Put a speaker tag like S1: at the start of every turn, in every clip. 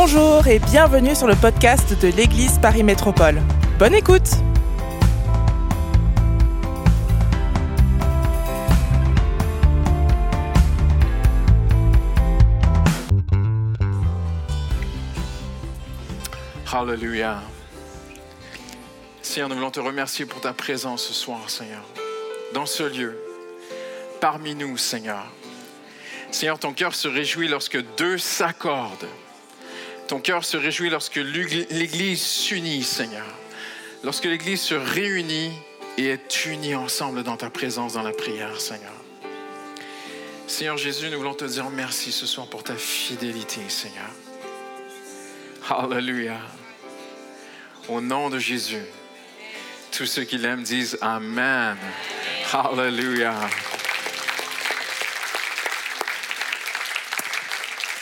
S1: Bonjour et bienvenue sur le podcast de l'Église Paris Métropole. Bonne écoute
S2: Alléluia. Seigneur, nous voulons te remercier pour ta présence ce soir, Seigneur, dans ce lieu, parmi nous, Seigneur. Seigneur, ton cœur se réjouit lorsque deux s'accordent. Ton cœur se réjouit lorsque l'Église s'unit, Seigneur. Lorsque l'Église se réunit et est unie ensemble dans ta présence, dans la prière, Seigneur. Seigneur Jésus, nous voulons te dire merci ce soir pour ta fidélité, Seigneur. Alléluia. Au nom de Jésus, tous ceux qui l'aiment disent Amen. Alléluia.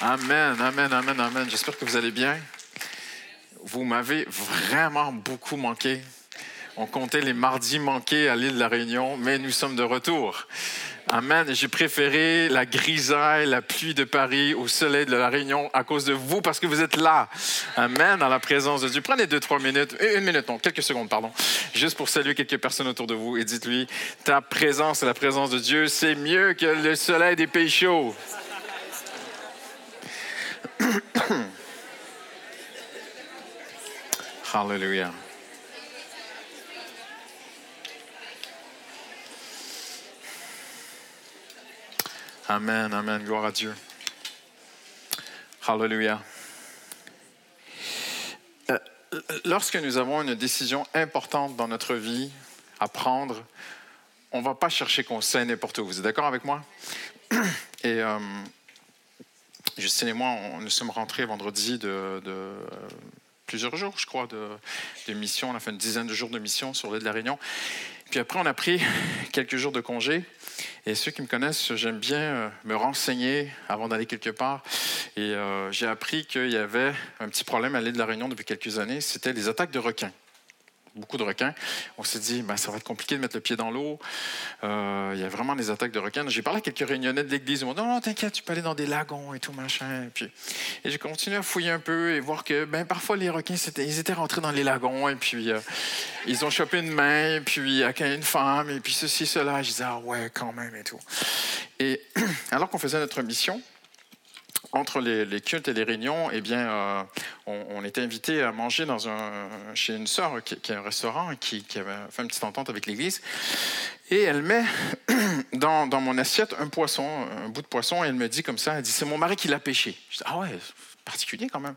S2: Amen, amen, amen, amen. J'espère que vous allez bien. Vous m'avez vraiment beaucoup manqué. On comptait les mardis manqués à l'île de la Réunion, mais nous sommes de retour. Amen. J'ai préféré la grisaille, la pluie de Paris au soleil de la Réunion à cause de vous, parce que vous êtes là. Amen. Dans la présence de Dieu. Prenez deux, trois minutes, une minute, non, quelques secondes, pardon, juste pour saluer quelques personnes autour de vous et dites-lui, ta présence et la présence de Dieu, c'est mieux que le soleil des pays chauds. Hallelujah. Amen, amen, gloire à Dieu. Hallelujah. Euh, lorsque nous avons une décision importante dans notre vie à prendre, on ne va pas chercher conseil n'importe où. Vous êtes d'accord avec moi? Et euh, Justine et moi, nous sommes rentrés vendredi de, euh, plusieurs jours, je crois, de, de, mission. On a fait une dizaine de jours de mission sur l'île de la Réunion. Puis après, on a pris quelques jours de congé. Et ceux qui me connaissent, j'aime bien euh, me renseigner avant d'aller quelque part. Et euh, j'ai appris qu'il y avait un petit problème à l'île de la Réunion depuis quelques années. C'était les attaques de requins beaucoup de requins. On s'est dit, ben, ça va être compliqué de mettre le pied dans l'eau. Euh, il y a vraiment des attaques de requins. J'ai parlé à quelques réunionnais de l'église. Ils m'ont dit, non, non, t'inquiète, tu peux aller dans des lagons et tout, machin. Et, puis, et j'ai continué à fouiller un peu et voir que ben, parfois les requins, ils étaient rentrés dans les lagons et puis euh, ils ont chopé une main, puis avec une femme, et puis ceci, cela. Je disais, ah ouais, quand même et tout. Et alors qu'on faisait notre mission, entre les, cultes et les réunions, eh bien, euh, on, était invité à manger chez une sœur qui, a un restaurant qui, avait fait une petite entente avec l'Église. Et elle met dans, dans, mon assiette un poisson, un bout de poisson, et elle me dit comme ça, elle dit, c'est mon mari qui l'a pêché. Je dis, ah ouais, particulier quand même.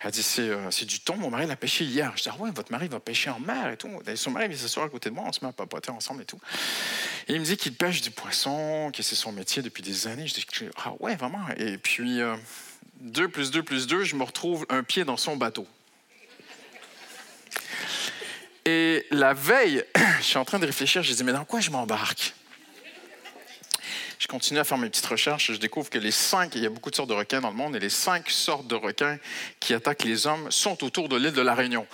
S2: Elle dit euh, c'est, du thon, mon mari l'a pêché hier. Je dis ah ouais, votre mari va pêcher en mer et tout. Et son mari vient s'asseoir à côté de moi, on se met à papoter ensemble et tout. Et il me dit qu'il pêche du poisson, que c'est son métier depuis des années. Je dis ah ouais, vraiment. Et puis, 2 euh, plus 2 plus 2, je me retrouve un pied dans son bateau. Et la veille, je suis en train de réfléchir, je dis mais dans quoi je m'embarque? Je continue à faire mes petites recherches. Je découvre que les cinq, il y a beaucoup de sortes de requins dans le monde, et les cinq sortes de requins qui attaquent les hommes sont autour de l'île de la Réunion.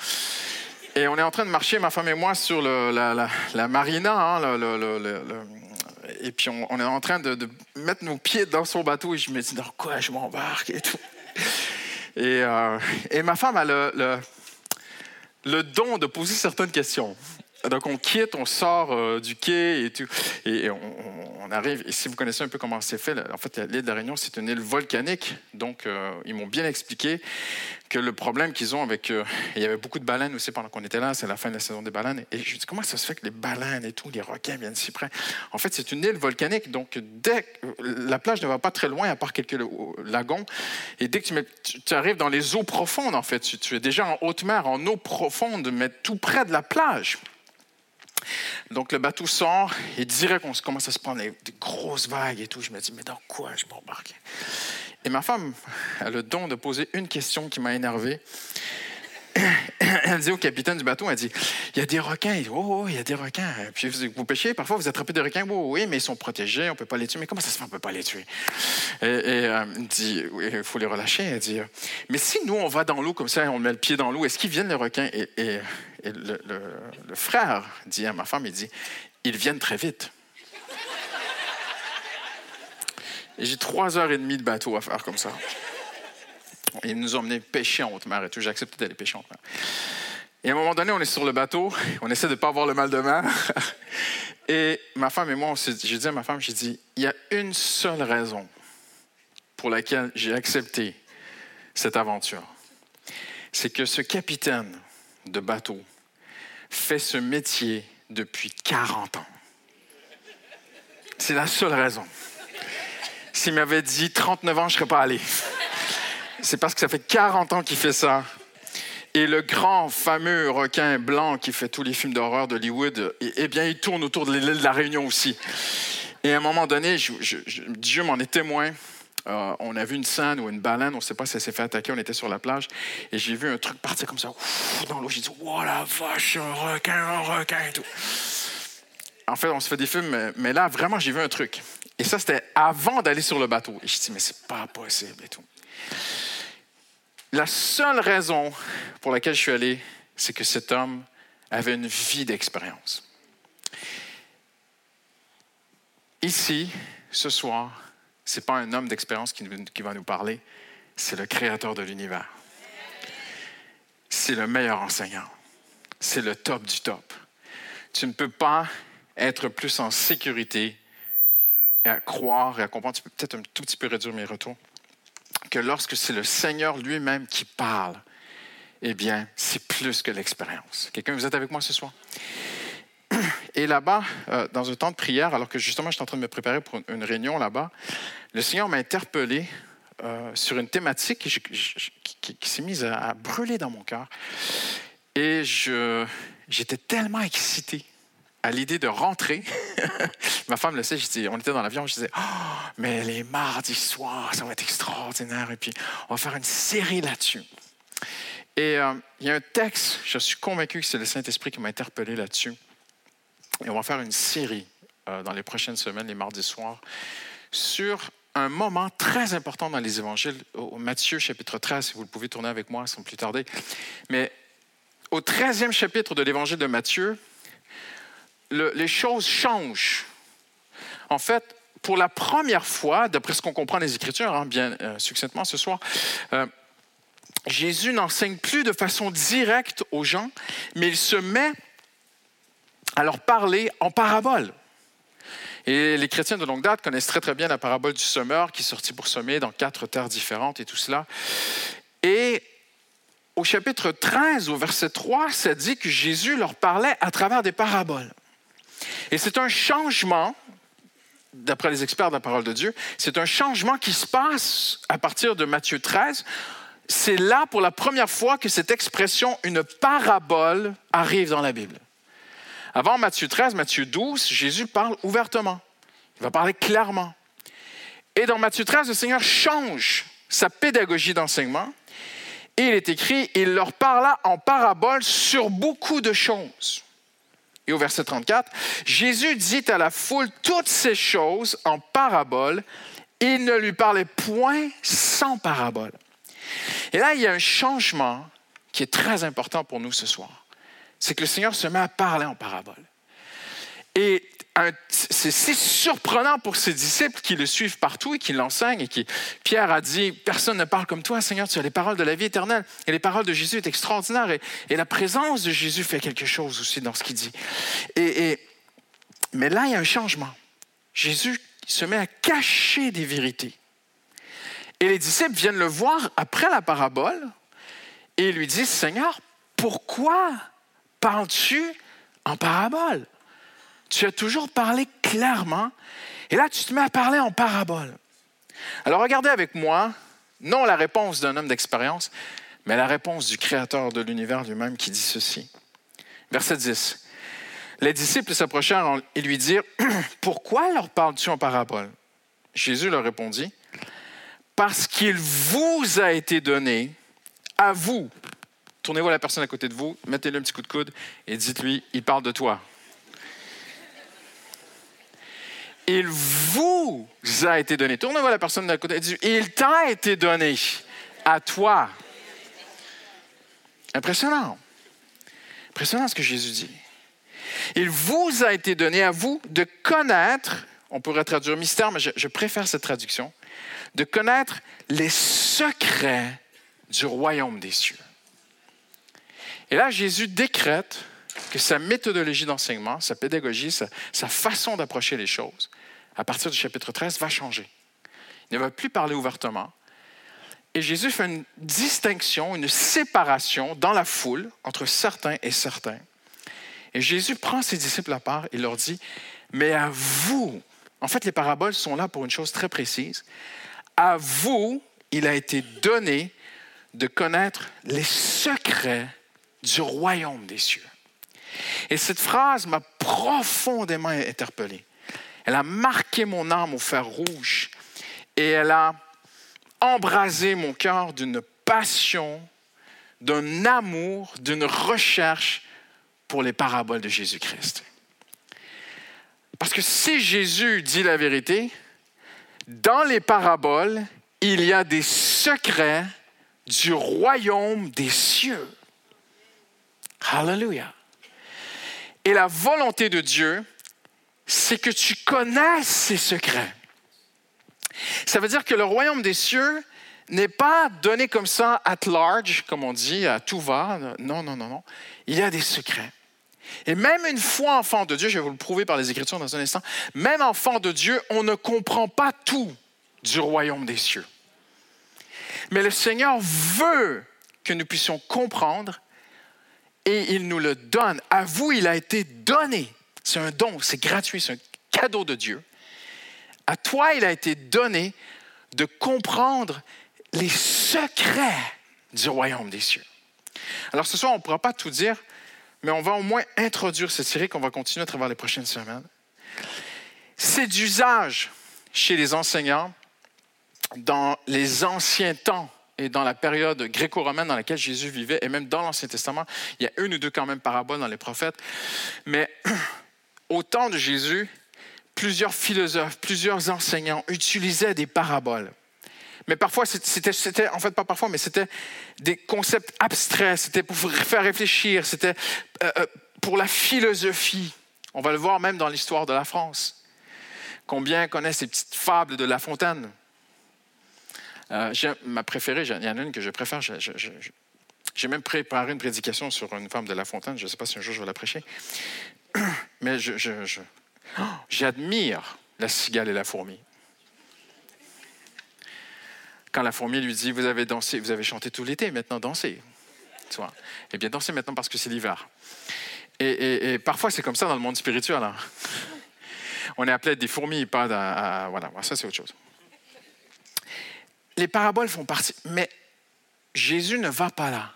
S2: Et on est en train de marcher, ma femme et moi, sur la, marina. Hein, et puis on, est en train de, mettre nos pieds dans son bateau et je me dis dans quoi je m'embarque et tout. Et, euh, et, ma femme a le don de poser certaines questions. Donc, on quitte, on sort euh, du quai et tout. Et on, arrive. Et si vous connaissez un peu comment c'est fait, en fait, l'île de la Réunion, c'est une île volcanique. Donc, euh, ils m'ont bien expliqué que le problème qu'ils ont avec. Euh, il y avait beaucoup de baleines aussi pendant qu'on était là. C'est la fin de la saison des baleines. Et je me dis, comment ça se fait que les baleines et tout, les requins viennent si près? En fait, c'est une île volcanique. Donc, dès la plage ne va pas très loin, à part quelques lagons. Et dès que tu, arrives dans les eaux profondes, en fait, tu es déjà en haute mer, en eau profonde, mais tout près de la plage. Donc le bateau sort et direct on commence à se prendre des grosses vagues et tout. Je me dis, mais dans quoi je m'embarque? Et ma femme a le don de poser une question qui m'a énervé. Elle dit au capitaine du bateau, elle dit, il y a des requins. Il dit, oh, oh, il y a des requins. Puis vous, pêchez, parfois vous attrapez des requins. Oh, oui, mais ils sont protégés, on ne peut pas les tuer. Mais comment ça se fait, on ne peut pas les tuer? Et, euh, elle dit, il faut les relâcher. Elle dit, mais si nous, on va dans l'eau comme ça et on met le pied dans l'eau, est-ce qu'ils viennent les requins? Et, le, frère dit à ma femme, il dit, ils viennent très vite. Et j'ai trois heures et demie de bateau à faire comme ça. Ils nous ont emmenés pêcher en haute mer et tout. J'ai accepté d'aller pêcher en haute mer. Et à un moment donné, on est sur le bateau, on essaie de ne pas avoir le mal de mer. Et ma femme et moi, j'ai dit à ma femme, j'ai dit, il y a une seule raison pour laquelle j'ai accepté cette aventure. C'est que ce capitaine de bateau fait ce métier depuis 40 ans. C'est la seule raison. S'il m'avait dit 39 ans, je ne serais pas allé. C'est parce que ça fait 40 ans qu'il fait ça. Et le grand fameux requin blanc qui fait tous les films d'horreur d'Hollywood, eh bien, il tourne autour de l'île de la Réunion aussi. Et à un moment donné, Dieu m'en est témoin. Euh, on a vu une scène ou une baleine, on ne sait pas si elle s'est fait attaquer, on était sur la plage, et j'ai vu un truc partir comme ça, dans l'eau. J'ai dit, oh la vache, un requin, un requin et tout. En fait, on se fait des films, mais, là, vraiment, j'ai vu un truc. Et ça, c'était avant d'aller sur le bateau. Et je dit, mais c'est pas possible et tout. La seule raison pour laquelle je suis allé, c'est que cet homme avait une vie d'expérience. Ici, ce soir, ce n'est pas un homme d'expérience qui, qui va nous parler, c'est le créateur de l'univers. C'est le meilleur enseignant. C'est le top du top. Tu ne peux pas être plus en sécurité à croire et à comprendre. Tu peux peut-être un tout petit peu réduire mes retours que lorsque c'est le Seigneur lui-même qui parle, eh bien, c'est plus que l'expérience. Quelqu'un, vous êtes avec moi ce soir? Et là-bas, euh, dans un temps de prière, alors que justement, je suis en train de me préparer pour une réunion là-bas, le Seigneur m'a interpellé euh, sur une thématique qui, s'est mise à, brûler dans mon cœur. Et j'étais tellement excité à l'idée de rentrer. Ma femme le sait, on était dans l'avion, je disais, oh, mais les mardis soirs, ça va être extraordinaire, et puis on va faire une série là-dessus. Et euh, il y a un texte, je suis convaincu que c'est le Saint-Esprit qui m'a interpellé là-dessus. Et on va faire une série euh, dans les prochaines semaines, les mardis soirs, sur un moment très important dans les évangiles, au Matthieu chapitre 13, si vous le pouvez tourner avec moi sans plus tarder. Mais au 13e chapitre de l'évangile de Matthieu, les choses changent. En fait, pour la première fois, d'après ce qu'on comprend des Écritures, hein, bien euh, succinctement ce soir, euh, Jésus n'enseigne plus de façon directe aux gens, mais il se met à leur parler en parabole. Et les chrétiens de longue date connaissent très très bien la parabole du semeur qui est sorti pour semer dans quatre terres différentes et tout cela. Et au chapitre 13, au verset 3, ça dit que Jésus leur parlait à travers des paraboles. Et c'est un changement, d'après les experts de la parole de Dieu, c'est un changement qui se passe à partir de Matthieu 13. C'est là pour la première fois que cette expression, une parabole, arrive dans la Bible. Avant Matthieu 13, Matthieu 12, Jésus parle ouvertement. Il va parler clairement. Et dans Matthieu 13, le Seigneur change sa pédagogie d'enseignement. Et il est écrit, il leur parla en parabole sur beaucoup de choses. Et au verset 34, Jésus dit à la foule toutes ces choses en parabole. Il ne lui parlait point sans parabole. Et là, il y a un changement qui est très important pour nous ce soir. C'est que le Seigneur se met à parler en parabole. Et c'est surprenant pour ses disciples qui le suivent partout et qui l'enseignent. Pierre a dit, personne ne parle comme toi, Seigneur, tu as les paroles de la vie éternelle. Et les paroles de Jésus sont extraordinaires. Et, la présence de Jésus fait quelque chose aussi dans ce qu'il dit. Et, mais là, il y a un changement. Jésus se met à cacher des vérités. Et les disciples viennent le voir après la parabole et lui disent, Seigneur, pourquoi parles-tu en parabole? Tu as toujours parlé clairement, et là, tu te mets à parler en parabole. Alors, regardez avec moi, non la réponse d'un homme d'expérience, mais la réponse du Créateur de l'univers lui-même qui dit ceci. Verset 10. Les disciples s'approchèrent et lui dirent, Pourquoi leur parles-tu en parabole? Jésus leur répondit, Parce qu'il vous a été donné, à vous. Tournez-vous à la personne à côté de vous, mettez-lui un petit coup de coude et dites-lui, il parle de toi. Il vous a été donné. Tournez-vous à la personne de côté. Il t'a été donné à toi. Impressionnant. Impressionnant ce que Jésus dit. Il vous a été donné à vous de connaître, on pourrait traduire mystère, mais je, préfère cette traduction, de connaître les secrets du royaume des cieux. Et là, Jésus décrète que sa méthodologie d'enseignement, sa pédagogie, sa façon d'approcher les choses, à partir du chapitre 13, va changer. Il ne va plus parler ouvertement. Et Jésus fait une distinction, une séparation dans la foule entre certains et certains. Et Jésus prend ses disciples à part et leur dit, mais à vous, en fait les paraboles sont là pour une chose très précise, à vous, il a été donné de connaître les secrets du royaume des cieux. Et cette phrase m'a profondément interpellé. Elle a marqué mon âme au fer rouge et elle a embrasé mon cœur d'une passion, d'un amour, d'une recherche pour les paraboles de Jésus-Christ. Parce que si Jésus dit la vérité, dans les paraboles, il y a des secrets du royaume des cieux. Hallelujah. Et la volonté de Dieu, c'est que tu connaisses ces secrets. Ça veut dire que le royaume des cieux n'est pas donné comme ça at large, comme on dit, à tout va. Non, non, non, non. Il y a des secrets. Et même une fois enfant de Dieu, je vais vous le prouver par les Écritures dans un instant, même enfant de Dieu, on ne comprend pas tout du royaume des cieux. Mais le Seigneur veut que nous puissions comprendre et il nous le donne. À vous, il a été donné. C'est un don, c'est gratuit, c'est un cadeau de Dieu. À toi, il a été donné de comprendre les secrets du royaume des cieux. Alors ce soir, on ne pourra pas tout dire, mais on va au moins introduire cette série qu'on va continuer à travers les prochaines semaines. C'est d'usage chez les enseignants dans les anciens temps et dans la période gréco-romaine dans laquelle Jésus vivait, et même dans l'Ancien Testament, il y a une ou deux quand même paraboles dans les prophètes. Mais au temps de Jésus, plusieurs philosophes, plusieurs enseignants utilisaient des paraboles. Mais parfois, c'était, en fait pas parfois, mais c'était des concepts abstraits, c'était pour faire réfléchir, c'était euh, euh, pour la philosophie. On va le voir même dans l'histoire de la France. Combien connaissent ces petites fables de La Fontaine? Euh, ma préférée, il y en a une que je préfère. J'ai même préparé une prédication sur une femme de La Fontaine. Je ne sais pas si un jour je vais la prêcher. Mais j'admire la cigale et la fourmi. Quand la fourmi lui dit Vous avez dansé, vous avez chanté tout l'été, maintenant dansez. Eh bien, dansez maintenant parce que c'est l'hiver. Et, parfois, c'est comme ça dans le monde spirituel. Hein. On est appelé des fourmis, pas à, Voilà, ça, c'est autre chose les paraboles font partie, mais Jésus ne va pas là.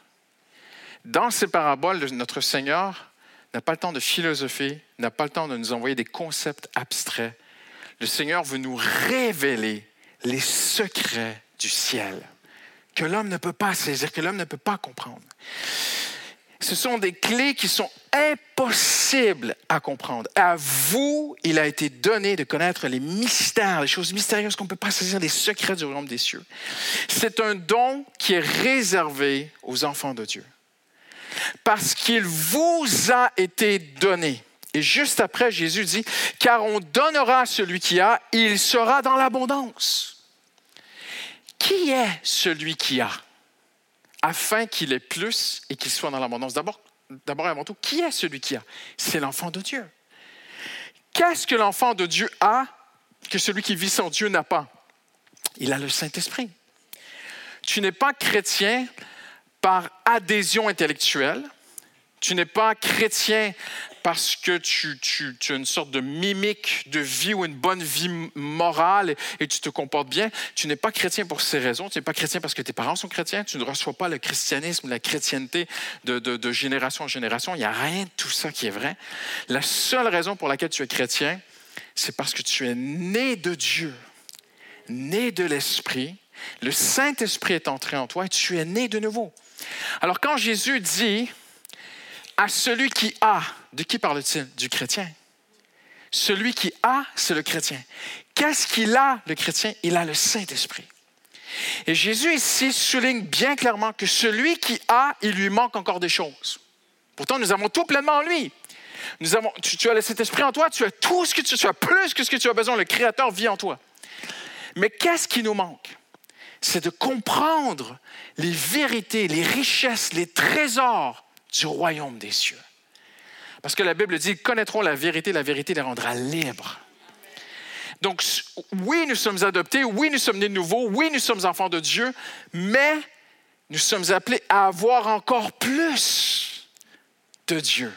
S2: Dans ces paraboles, notre Seigneur n'a pas le temps de philosopher, n'a pas le temps de nous envoyer des concepts abstraits. Le Seigneur veut nous révéler les secrets du ciel que l'homme ne peut pas saisir, que l'homme ne peut pas comprendre. Ce sont des clés qui sont impossibles à comprendre. À vous, il a été donné de connaître les mystères, les choses mystérieuses qu'on ne peut pas saisir, les secrets du royaume des cieux. C'est un don qui est réservé aux enfants de Dieu. Parce qu'il vous a été donné. Et juste après, Jésus dit, car on donnera à celui qui a, il sera dans l'abondance. Qui est celui qui a? afin qu'il ait plus et qu'il soit dans l'abondance? D'abord, d'abord et avant tout, qui est celui qui a? C'est l'enfant de Dieu. Qu'est-ce que l'enfant de Dieu a que celui qui vit sans Dieu n'a pas? Il a le Saint-Esprit. Tu n'es pas chrétien par adhésion intellectuelle. Tu n'es pas chrétien parce que tu, as une sorte de mimique de vie ou une bonne vie morale et, tu te comportes bien. Tu n'es pas chrétien pour ces raisons. Tu n'es pas chrétien parce que tes parents sont chrétiens. Tu ne reçois pas le christianisme, la chrétienté de, de génération en génération. Il n'y a rien de tout ça qui est vrai. La seule raison pour laquelle tu es chrétien, c'est parce que tu es né de Dieu, né de l'Esprit. Le Saint-Esprit est entré en toi et tu es né de nouveau. Alors quand Jésus dit à celui qui a, de qui parle-t-il? Du chrétien. Celui qui a, c'est le chrétien. Qu'est-ce qu'il a, le chrétien? Il a le Saint-Esprit. Et Jésus ici souligne bien clairement que celui qui a, il lui manque encore des choses. Pourtant, nous avons tout pleinement en lui. Nous avons, tu, as le Saint-Esprit en toi, tu as tout ce que tu, tu as plus que ce que tu as besoin. Le Créateur vit en toi. Mais qu'est-ce qui nous manque? C'est de comprendre les vérités, les richesses, les trésors du royaume des cieux. Parce que la Bible dit, connaîtront la vérité, la vérité les rendra libres. Donc, oui, nous sommes adoptés, oui, nous sommes nés de nouveau, oui, nous sommes enfants de Dieu, mais nous sommes appelés à avoir encore plus de Dieu.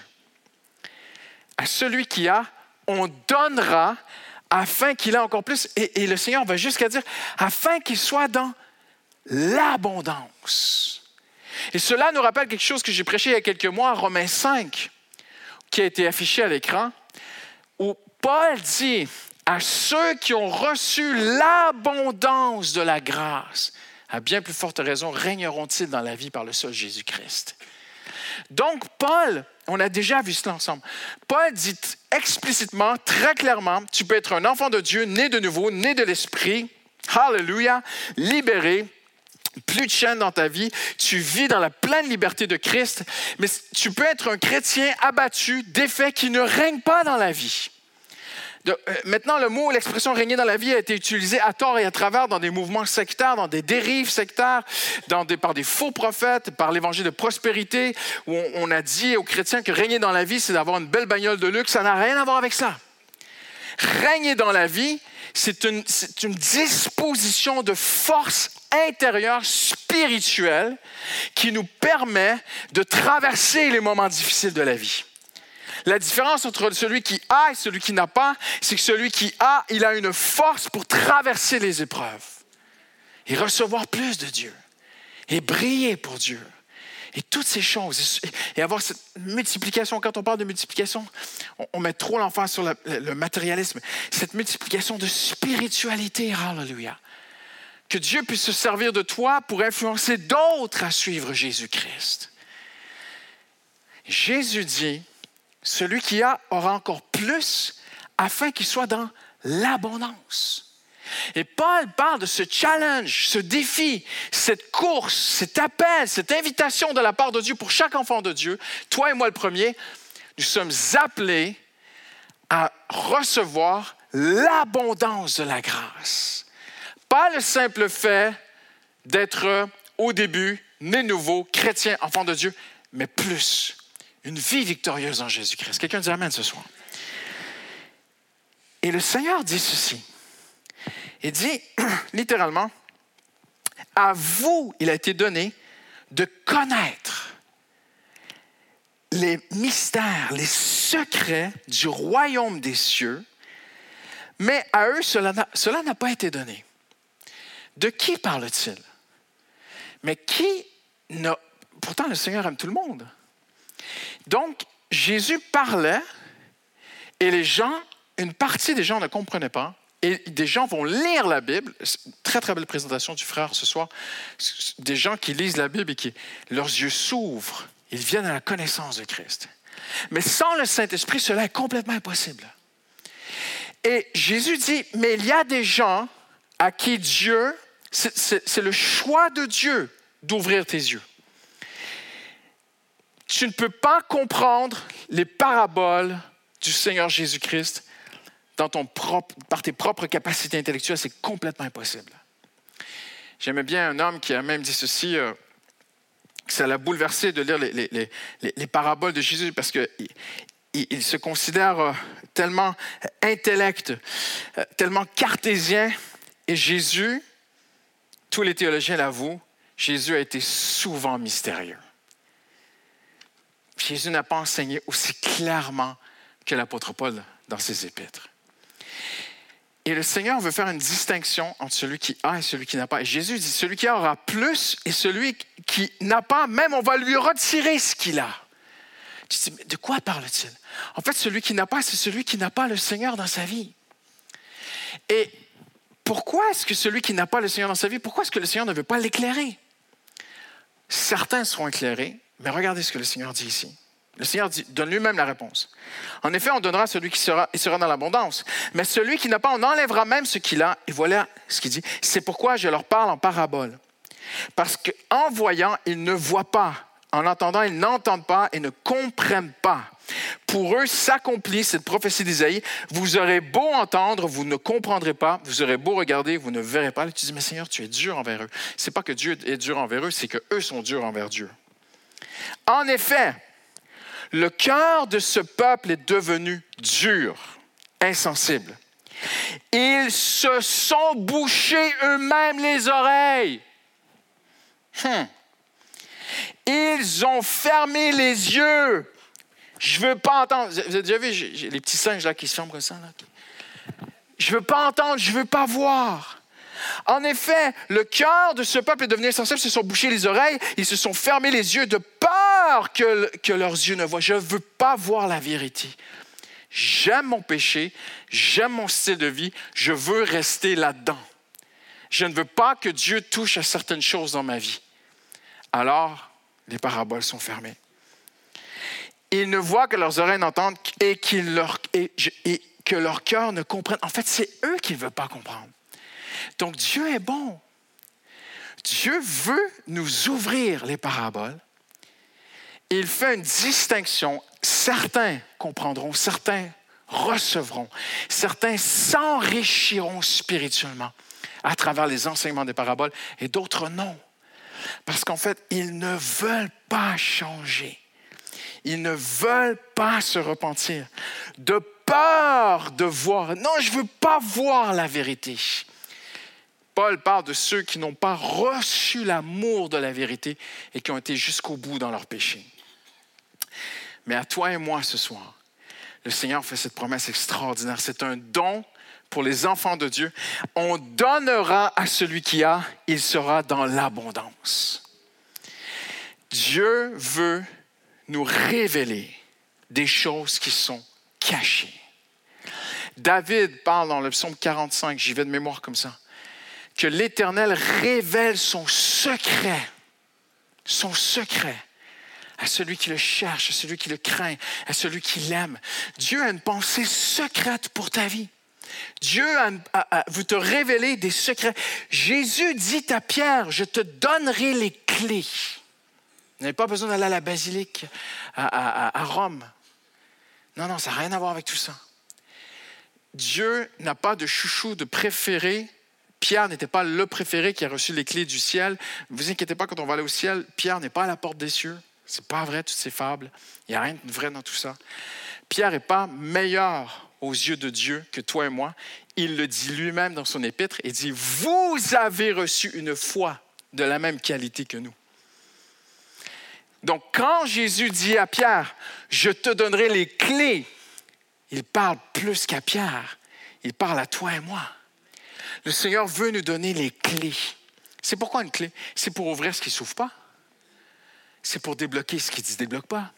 S2: À celui qui a, on donnera afin qu'il ait encore plus. Et, le Seigneur va jusqu'à dire, afin qu'il soit dans l'abondance. Et cela nous rappelle quelque chose que j'ai prêché il y a quelques mois, Romains 5, qui a été affiché à l'écran, où Paul dit à ceux qui ont reçu l'abondance de la grâce, à bien plus forte raison, régneront-ils dans la vie par le seul Jésus-Christ? Donc, Paul, on a déjà vu cela ensemble. Paul dit explicitement, très clairement, tu peux être un enfant de Dieu, né de nouveau, né de l'Esprit, hallelujah, libéré, plus de chaînes dans ta vie, tu vis dans la pleine liberté de Christ, mais tu peux être un chrétien abattu, défait, qui ne règne pas dans la vie. Euh, maintenant, le mot, l'expression régner dans la vie a été utilisé à tort et à travers dans des mouvements sectaires, dans des dérives sectaires, par des faux prophètes, par l'évangile de prospérité, où on, a dit aux chrétiens que régner dans la vie, c'est d'avoir une belle bagnole de luxe. Ça n'a rien à voir avec ça. Régner dans la vie, c'est une disposition de force intérieure spirituelle qui nous permet de traverser les moments difficiles de la vie. La différence entre celui qui a et celui qui n'a pas, c'est que celui qui a, il a une force pour traverser les épreuves et recevoir plus de Dieu et briller pour Dieu. Et toutes ces choses, et avoir cette multiplication, quand on parle de multiplication, on, met trop l'enfant sur le, matérialisme, cette multiplication de spiritualité, hallelujah. Que Dieu puisse se servir de toi pour influencer d'autres à suivre Jésus-Christ. Jésus dit, celui qui a aura encore plus afin qu'il soit dans l'abondance. Et Paul parle de ce challenge, ce défi, cette course, cet appel, cette invitation de la part de Dieu pour chaque enfant de Dieu, toi et moi le premier, nous sommes appelés à recevoir l'abondance de la grâce. Pas le simple fait d'être au début né nouveau, chrétien, enfant de Dieu, mais plus une vie victorieuse en Jésus-Christ. Quelqu'un dit Amen ce soir. Et le Seigneur dit ceci. Il dit littéralement, à vous, il a été donné de connaître les mystères, les secrets du royaume des cieux, mais à eux, cela n'a pas été donné. De qui parle-t-il? Mais qui n'a... Pourtant, le Seigneur aime tout le monde. Donc, Jésus parlait et les gens, une partie des gens ne comprenaient pas. Et des gens vont lire la Bible. Très, très belle présentation du frère ce soir. Des gens qui lisent la Bible et qui, leurs yeux s'ouvrent. Ils viennent à la connaissance de Christ. Mais sans le Saint-Esprit, cela est complètement impossible. Et Jésus dit, mais il y a des gens à qui Dieu, c'est le choix de Dieu d'ouvrir tes yeux tu ne peux pas comprendre les paraboles du Seigneur Jésus-Christ dans ton propre, par tes propres capacités intellectuelles. C'est complètement impossible. J'aimais bien un homme qui a même dit ceci, euh, ça l'a bouleversé de lire les, les, les, paraboles de Jésus parce qu'il il, se considère euh, tellement intellect, euh, tellement cartésien. Et Jésus, tous les théologiens l'avouent, Jésus a été souvent mystérieux. Jésus n'a pas enseigné aussi clairement que l'apôtre Paul dans ses épîtres. Et le Seigneur veut faire une distinction entre celui qui a et celui qui n'a pas. Et Jésus dit, celui qui aura plus et celui qui n'a pas, même on va lui retirer ce qu'il a. Tu dis, mais de quoi parle-t-il? En fait, celui qui n'a pas, c'est celui qui n'a pas le Seigneur dans sa vie. Et pourquoi est-ce que celui qui n'a pas le Seigneur dans sa vie, pourquoi est-ce que le Seigneur ne veut pas l'éclairer? Certains seront éclairés, mais regardez ce que le Seigneur dit ici. Le Seigneur donne lui-même la réponse. En effet, on donnera celui qui sera, sera dans l'abondance. Mais celui qui n'a pas, on enlèvera même ce qu'il a. Et voilà ce qu'il dit. C'est pourquoi je leur parle en parabole. Parce qu'en voyant, ils ne voient pas. En entendant, ils n'entendent pas et ne comprennent pas. Pour eux s'accomplit cette prophétie d'Isaïe. Vous aurez beau entendre, vous ne comprendrez pas. Vous aurez beau regarder, vous ne verrez pas. Là, tu dis, mais Seigneur, tu es dur envers eux. C'est pas que Dieu est dur envers eux, c'est que eux sont durs envers Dieu. En effet, le cœur de ce peuple est devenu dur, insensible. Ils se sont bouchés eux-mêmes les oreilles. Hum. Ils ont fermé les yeux. Je veux pas entendre. Vous avez déjà vu les petits singes là qui se ferment comme ça? Là. Je veux pas entendre, je veux pas voir. En effet, le cœur de ce peuple est devenu insensible, ils se sont bouchés les oreilles, ils se sont fermés les yeux de peur que, leurs yeux ne voient. Je ne veux pas voir la vérité. J'aime mon péché, j'aime mon style de vie, je veux rester là-dedans. Je ne veux pas que Dieu touche à certaines choses dans ma vie. Alors, les paraboles sont fermées. Ils ne voient que leurs oreilles n'entendent et, leur, et, et que leur cœur ne comprenne. En fait, c'est eux qui ne veulent pas comprendre. Donc Dieu est bon. Dieu veut nous ouvrir les paraboles. Il fait une distinction. Certains comprendront, certains recevront, certains s'enrichiront spirituellement à travers les enseignements des paraboles et d'autres non. Parce qu'en fait, ils ne veulent pas changer. Ils ne veulent pas se repentir. De peur de voir. Non, je ne veux pas voir la vérité. Paul parle de ceux qui n'ont pas reçu l'amour de la vérité et qui ont été jusqu'au bout dans leur péché. Mais à toi et moi ce soir, le Seigneur fait cette promesse extraordinaire. C'est un don pour les enfants de Dieu. On donnera à celui qui a, il sera dans l'abondance. Dieu veut nous révéler des choses qui sont cachées. David parle dans le psaume 45, j'y vais de mémoire comme ça que l'Éternel révèle son secret, son secret à celui qui le cherche, à celui qui le craint, à celui qui l'aime. Dieu a une pensée secrète pour ta vie. Dieu veut te révéler des secrets. Jésus dit à Pierre, je te donnerai les clés. Vous n'avez pas besoin d'aller à la basilique à, à Rome. Non, non, ça n'a rien à voir avec tout ça. Dieu n'a pas de chouchou, de préféré Pierre n'était pas le préféré qui a reçu les clés du ciel. Ne vous inquiétez pas, quand on va aller au ciel, Pierre n'est pas à la porte des cieux. Ce n'est pas vrai, toutes ces fables. Il n'y a rien de vrai dans tout ça. Pierre n'est pas meilleur aux yeux de Dieu que toi et moi. Il le dit lui-même dans son épître. Il dit, vous avez reçu une foi de la même qualité que nous. Donc quand Jésus dit à Pierre, je te donnerai les clés, il parle plus qu'à Pierre. Il parle à toi et moi. Le Seigneur veut nous donner les clés. C'est pourquoi une clé? C'est pour ouvrir ce qui ne s'ouvre pas. C'est pour débloquer ce qui ne se débloque pas.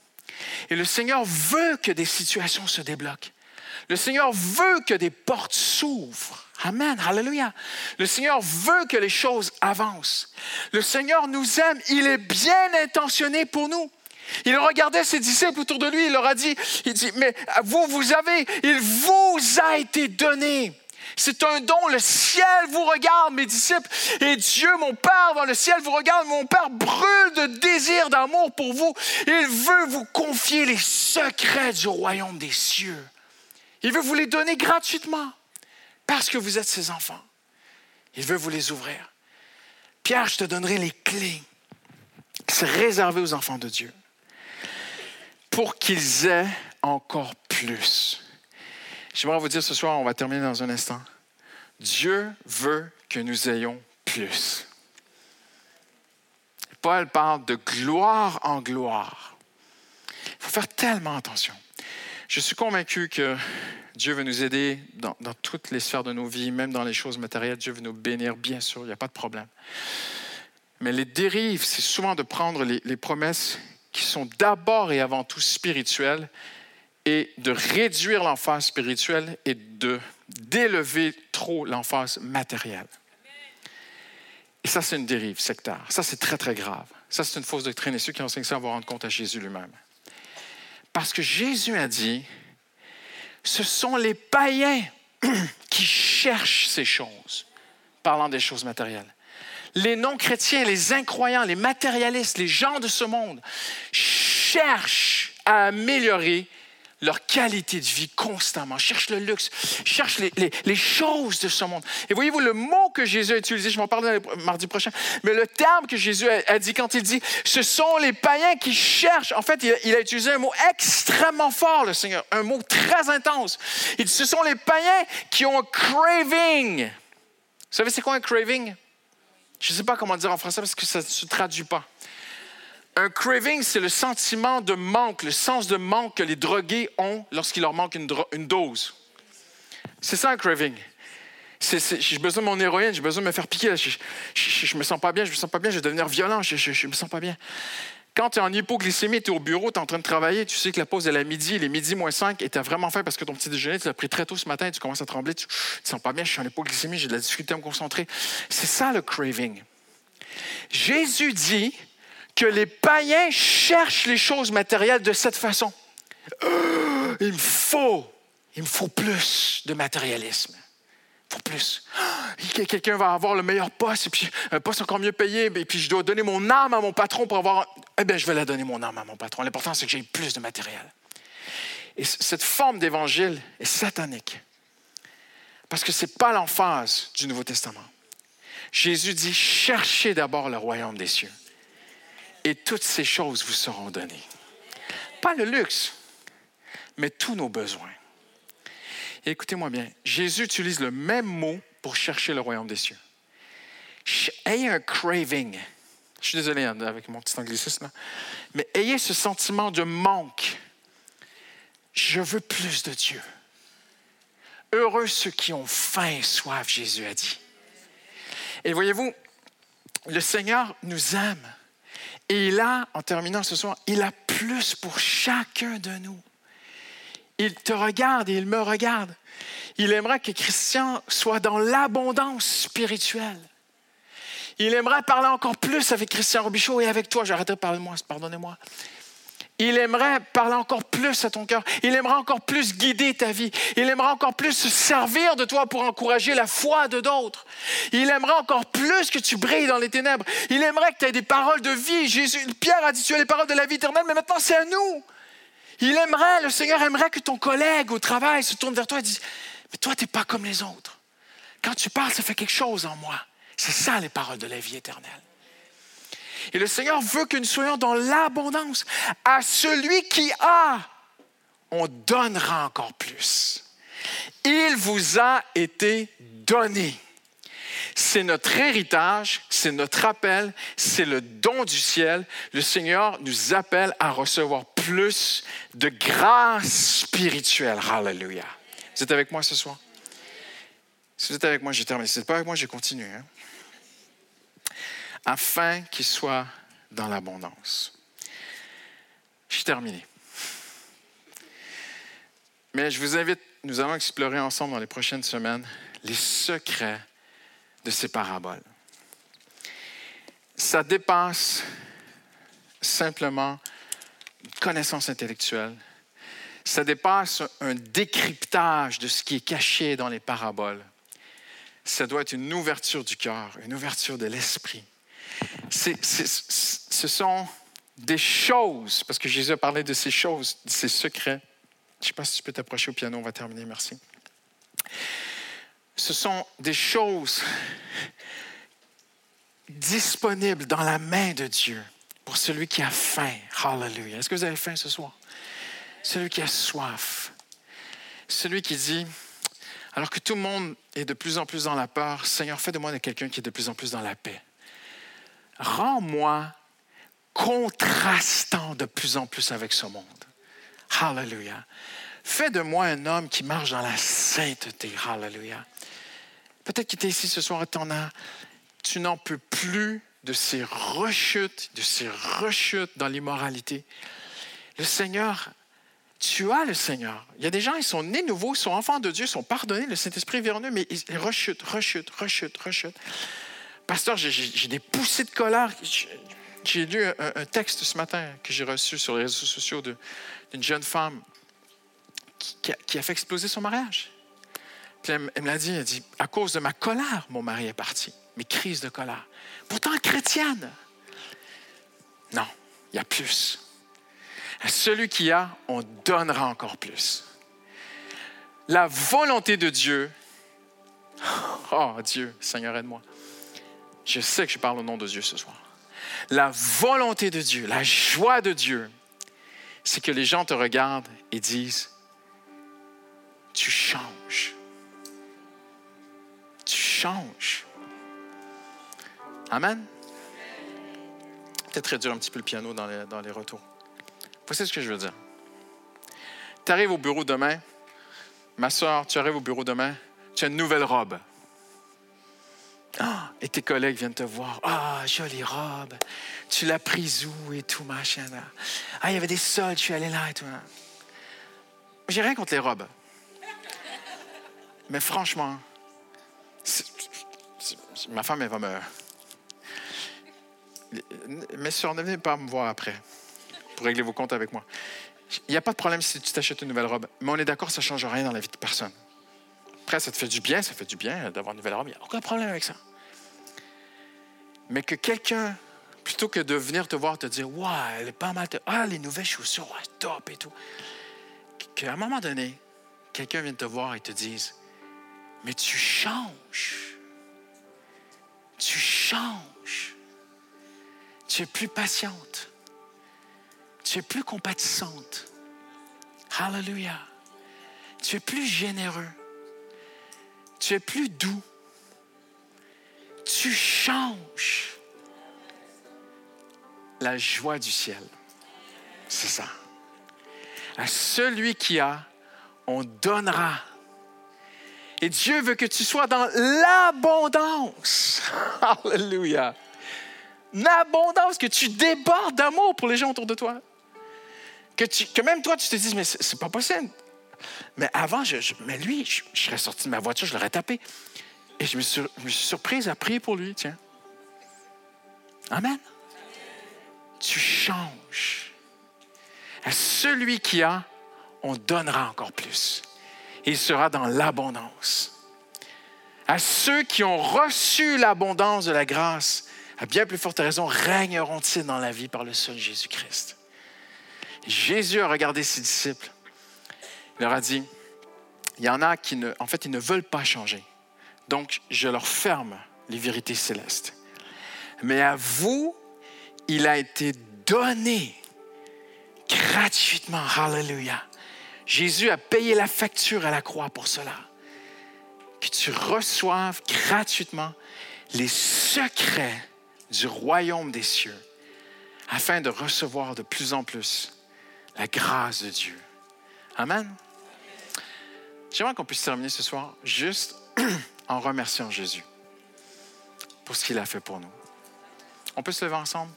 S2: Et le Seigneur veut que des situations se débloquent. Le Seigneur veut que des portes s'ouvrent. Amen. Alléluia. Le Seigneur veut que les choses avancent. Le Seigneur nous aime. Il est bien intentionné pour nous. Il regardait ses disciples autour de lui. Il leur a dit, il dit, mais vous, vous avez, il vous a été donné c'est un don. Le ciel vous regarde, mes disciples. Et Dieu, mon Père, dans le ciel vous regarde. Mon Père brûle de désir, d'amour pour vous. Il veut vous confier les secrets du royaume des cieux. Il veut vous les donner gratuitement parce que vous êtes ses enfants. Il veut vous les ouvrir. Pierre, je te donnerai les clés. C'est réservé aux enfants de Dieu pour qu'ils aient encore plus. J'aimerais vous dire ce soir, on va terminer dans un instant. Dieu veut que nous ayons plus. Paul parle de gloire en gloire. Il faut faire tellement attention. Je suis convaincu que Dieu veut nous aider dans, toutes les sphères de nos vies, même dans les choses matérielles. Dieu veut nous bénir, bien sûr, il n'y a pas de problème. Mais les dérives, c'est souvent de prendre les promesses qui sont d'abord et avant tout spirituelles et de réduire l'emphase spirituelle et de d'élever trop l'emphase matérielle. Et ça, c'est une dérive sectaire. Ça, c'est très, très grave. Ça, c'est une fausse doctrine. Et ceux qui enseignent ça vont rendre compte à Jésus lui-même. Parce que Jésus a dit, ce sont les païens qui cherchent ces choses, parlant des choses matérielles. les non-chrétiens, les incroyants, les matérialistes, les gens de ce monde cherchent à améliorer leur qualité de vie constamment, cherchent le luxe, cherchent les, choses de ce monde. Et voyez-vous, le mot que Jésus a utilisé, je vais en parler mardi prochain, mais le terme que Jésus a, dit quand il dit, ce sont les païens qui cherchent, en fait, il, il, a utilisé un mot extrêmement fort, le Seigneur, un mot très intense. Il dit, ce sont les païens qui ont un craving. Vous savez, c'est quoi un craving? Je ne sais pas comment dire en français parce que ça ne se traduit pas. Un craving, c'est le sentiment de manque, le sens de manque que les drogués ont lorsqu'il leur manque une, dose. C'est ça un craving. J'ai besoin de mon héroïne, j'ai besoin de me faire piquer. Je, ne me sens pas bien, je me sens pas bien, je vais devenir violent, je, me sens pas bien. Quand tu es en hypoglycémie, tu es au bureau, tu es en train de travailler, tu sais que la pause est à midi, il est midi moins 5 et tu as vraiment faim parce que ton petit déjeuner, tu l'as pris très tôt ce matin, tu commences à trembler, tu ne sens pas bien, je suis en hypoglycémie, j'ai de la difficulté à me concentrer. C'est ça le craving. Jésus dit que les païens cherchent les choses matérielles de cette façon. Euh, il me faut, il me faut plus de matérialisme. Il faut plus. Euh, quelqu'un va avoir le meilleur poste, et puis un poste encore mieux payé, et puis je dois donner mon âme à mon patron pour avoir. Eh bien, je vais la donner mon âme à mon patron. L'important, c'est que j'ai plus de matériel. Et cette forme d'évangile est satanique. Parce que ce n'est pas l'emphase du Nouveau Testament. Jésus dit cherchez d'abord le royaume des cieux et toutes ces choses vous seront données. Pas le luxe, mais tous nos besoins. écoutez-moi bien, Jésus utilise le même mot pour chercher le royaume des cieux. Ayez un craving. Je suis désolé hein, avec mon petit anglicisme, mais ayez ce sentiment de manque. Je veux plus de Dieu. Heureux ceux qui ont faim et soif, Jésus a dit. Et voyez-vous, le Seigneur nous aime. Et il a, en terminant ce soir, il a plus pour chacun de nous. Il te regarde et il me regarde. Il aimerait que Christian soit dans l'abondance spirituelle. Il aimerait parler encore plus avec Christian Robichaud et avec toi. J'arrêterai de parler de moi, pardonnez-moi. Il aimerait parler encore plus à ton cœur. Il aimerait encore plus guider ta vie. Il aimerait encore plus se servir de toi pour encourager la foi de d'autres. Il aimerait encore plus que tu brilles dans les ténèbres. Il aimerait que tu aies des paroles de vie. Jésus, Pierre a dit tu as les paroles de la vie éternelle, mais maintenant c'est à nous. Il aimerait, le Seigneur aimerait que ton collègue au travail se tourne vers toi et dise Mais toi, tu n'es pas comme les autres. Quand tu parles, ça fait quelque chose en moi. C'est ça les paroles de la vie éternelle. Et le Seigneur veut que nous soyons dans l'abondance. À celui qui a, on donnera encore plus. Il vous a été donné. C'est notre héritage, c'est notre appel, c'est le don du ciel. Le Seigneur nous appelle à recevoir plus de grâce spirituelle. Hallelujah. Vous êtes avec moi ce soir? Si vous êtes avec moi, j'ai terminé. Si vous n'êtes pas avec moi, j'ai continué. Hein? Afin qu'il soit dans l'abondance. J'ai terminé. Mais je vous invite, nous allons explorer ensemble dans les prochaines semaines les secrets de ces paraboles. Ça dépasse simplement une connaissance intellectuelle. Ça dépasse un décryptage de ce qui est caché dans les paraboles. Ça doit être une ouverture du cœur, une ouverture de l'esprit ce sont des choses, parce que Jésus a parlé de ces choses, de ces secrets. Je ne sais pas si tu peux t'approcher au piano, on va terminer, merci. Ce sont des choses disponibles dans la main de Dieu pour celui qui a faim. Hallelujah. Est-ce que vous avez faim ce soir? Celui qui a soif. Celui qui dit, alors que tout le monde est de plus en plus dans la peur, Seigneur, fais de moi quelqu'un qui est de plus en plus dans la paix rends-moi contrastant de plus en plus avec ce monde. Hallelujah. Fais de moi un homme qui marche dans la sainteté. Hallelujah. Peut-être que tu es ici ce soir et tu n'en peux plus de ces rechutes, de ces rechutes dans l'immoralité. Le Seigneur, tu as le Seigneur. Il y a des gens, ils sont nés nouveaux, ils sont enfants de Dieu, ils sont pardonnés, le Saint-Esprit vient eux, mais ils rechutent, rechutent, rechutent, rechutent. Pasteur, j'ai des poussées de colère. J'ai lu un, texte ce matin que j'ai reçu sur les réseaux sociaux d'une jeune femme qui, a, fait exploser son mariage. Puis elle, me l'a dit, elle dit, à cause de ma colère, mon mari est parti. mes crises de colère. Pourtant chrétienne. Non, il y a plus. À celui qui a, on donnera encore plus. La volonté de Dieu, oh Dieu, Seigneur, aide-moi. Je sais que je parle au nom de Dieu ce soir. La volonté de Dieu, la joie de Dieu, c'est que les gens te regardent et disent, tu changes. Tu changes. Amen. Peut-être réduire un petit peu le piano dans les, retours. Voici ce que je veux dire. Tu arrives au bureau demain, ma soeur, tu arrives au bureau demain, tu as une nouvelle robe. Ah, et tes collègues viennent te voir. Ah, jolie robe. Tu l'as prise où et tout, machin. Ah, il y avait des soldes, je suis allé là et tout. J'ai rien contre les robes. Mais franchement, ma femme, elle va me. Mais soeurs, ne venez pas me voir après pour régler vos comptes avec moi. Il n'y a pas de problème si tu t'achètes une nouvelle robe, mais on est d'accord, ça ne change rien dans la vie de personne. Après, ça te fait du bien, ça fait du bien d'avoir une nouvelle robe, il n'y a aucun problème avec ça. Mais que quelqu'un, plutôt que de venir te voir te dire, ouais, elle est pas mal, ah, les nouvelles chaussures, ouais, top et tout, qu'à un moment donné, quelqu'un vienne te voir et te dise, mais tu changes. Tu changes. Tu es plus patiente. Tu es plus compatissante. Hallelujah. Tu es plus généreux. Tu es plus doux. Tu changes. La joie du ciel. C'est ça. À celui qui a, on donnera. Et Dieu veut que tu sois dans l'abondance. Alléluia. L'abondance, que tu débordes d'amour pour les gens autour de toi que, même toi, tu te dises, mais c'est pas possible. Mais avant, mais lui, je, serais sorti de ma voiture, je l'aurais tapé. Et je me, suis, surprise à prier pour lui, tiens. Amen. Tu changes. À celui qui a, on donnera encore plus. il sera dans l'abondance. À ceux qui ont reçu l'abondance de la grâce, à bien plus forte raison, régneront-ils dans la vie par le seul Jésus-Christ? Jésus a regardé ses disciples. Il leur a dit, il y en a qui en fait, ils ne veulent pas changer. Donc, je leur ferme les vérités célestes. Mais à vous, il a été donné gratuitement. Hallelujah. Jésus a payé la facture à la croix pour cela. Que tu reçoives gratuitement les secrets du royaume des cieux afin de recevoir de plus en plus la grâce de Dieu. Amen. J'aimerais qu'on puisse terminer ce soir juste en remerciant Jésus pour ce qu'il a fait pour nous. On peut se lever ensemble?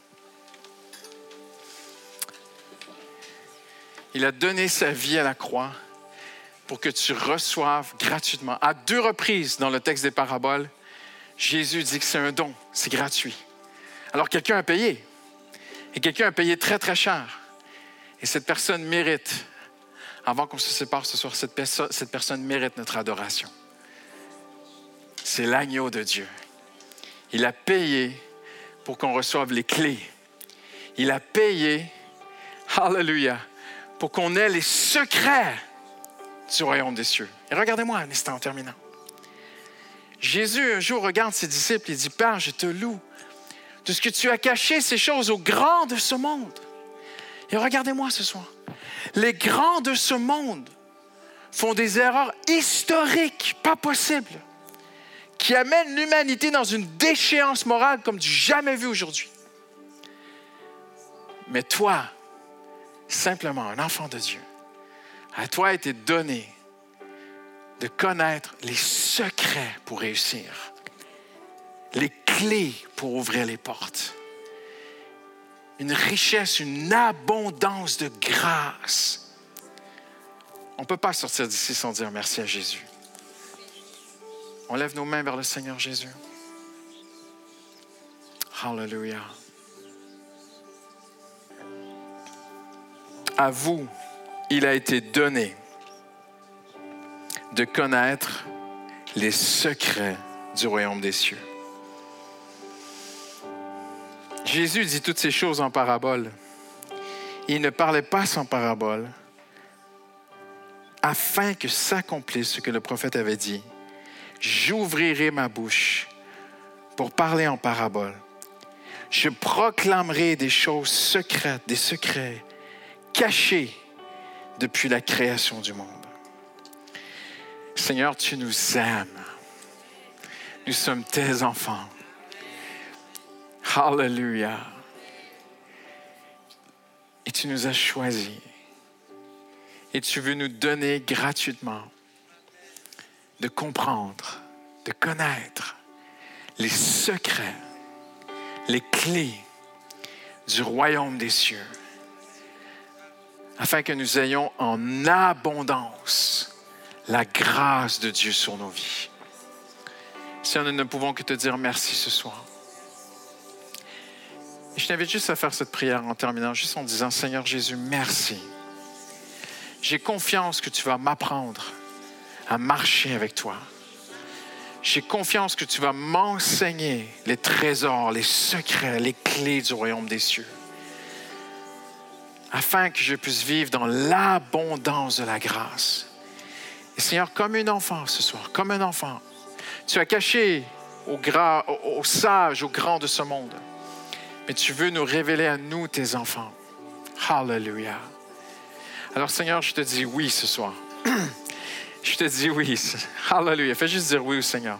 S2: Il a donné sa vie à la croix pour que tu reçoives gratuitement. À deux reprises dans le texte des paraboles, Jésus dit que c'est un don, c'est gratuit. Alors quelqu'un a payé. Et quelqu'un a payé très, très cher. Et cette personne mérite, avant qu'on se sépare ce soir, cette, cette personne mérite notre adoration. C'est l'agneau de Dieu. Il a payé pour qu'on reçoive les clés. Il a payé, hallelujah, pour qu'on ait les secrets du royaume des cieux. Et regardez-moi un instant en terminant. Jésus un jour regarde ses disciples et dit, Père, je te loue de ce que tu as caché ces choses aux grands de ce monde. Et regardez-moi ce soir. Les grands de ce monde font des erreurs historiques, pas possibles, qui amènent l'humanité dans une déchéance morale comme du jamais vu aujourd'hui. Mais toi, simplement un enfant de Dieu, à toi a été donné de connaître les secrets pour réussir, les clés pour ouvrir les portes une richesse, une abondance de grâce. On ne peut pas sortir d'ici sans dire merci à Jésus. On lève nos mains vers le Seigneur Jésus. Hallelujah. À vous, il a été donné de connaître les secrets du royaume des cieux. Jésus dit toutes ces choses en parabole. Il ne parlait pas sans parabole afin que s'accomplisse ce que le prophète avait dit. J'ouvrirai ma bouche pour parler en parabole. Je proclamerai des choses secrètes, des secrets cachés depuis la création du monde. Seigneur, tu nous aimes. Nous sommes tes enfants. Hallelujah. Et tu nous as choisis. Et tu veux nous donner gratuitement de comprendre, de connaître les secrets, les clés du royaume des cieux, afin que nous ayons en abondance la grâce de Dieu sur nos vies. Seigneur, nous ne pouvons que te dire merci ce soir. je t'invite juste à faire cette prière en terminant, juste en disant, Seigneur Jésus, merci. J'ai confiance que tu vas m'apprendre à marcher avec toi. J'ai confiance que tu vas m'enseigner les trésors, les secrets, les clés du royaume des cieux, afin que je puisse vivre dans l'abondance de la grâce. Et Seigneur, comme un enfant ce soir, comme un enfant, tu as caché aux, aux sages, aux grands de ce monde, mais tu veux nous révéler à nous, tes enfants. Hallelujah. Alors Seigneur, je te dis oui ce soir. Je te dis oui. Hallelujah. Fais juste dire oui au Seigneur.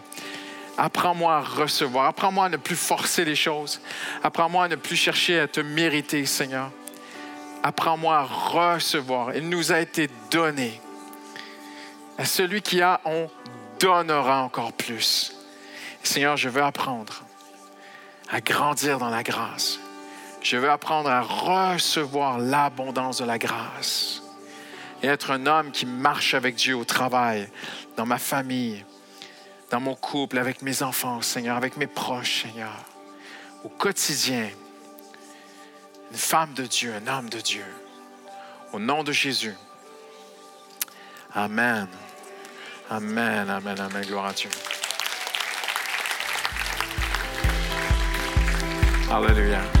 S2: Apprends-moi à recevoir. Apprends-moi à ne plus forcer les choses. Apprends-moi à ne plus chercher à te mériter, Seigneur. Apprends-moi à recevoir. Il nous a été donné. À celui qui a, on donnera encore plus. Seigneur, je veux apprendre à grandir dans la grâce. Je veux apprendre à recevoir l'abondance de la grâce et être un homme qui marche avec Dieu au travail, dans ma famille, dans mon couple, avec mes enfants, Seigneur, avec mes proches, Seigneur, au quotidien. Une femme de Dieu, un homme de Dieu. Au nom de Jésus. Amen. Amen, amen, amen. Gloire à Dieu. Alléluia.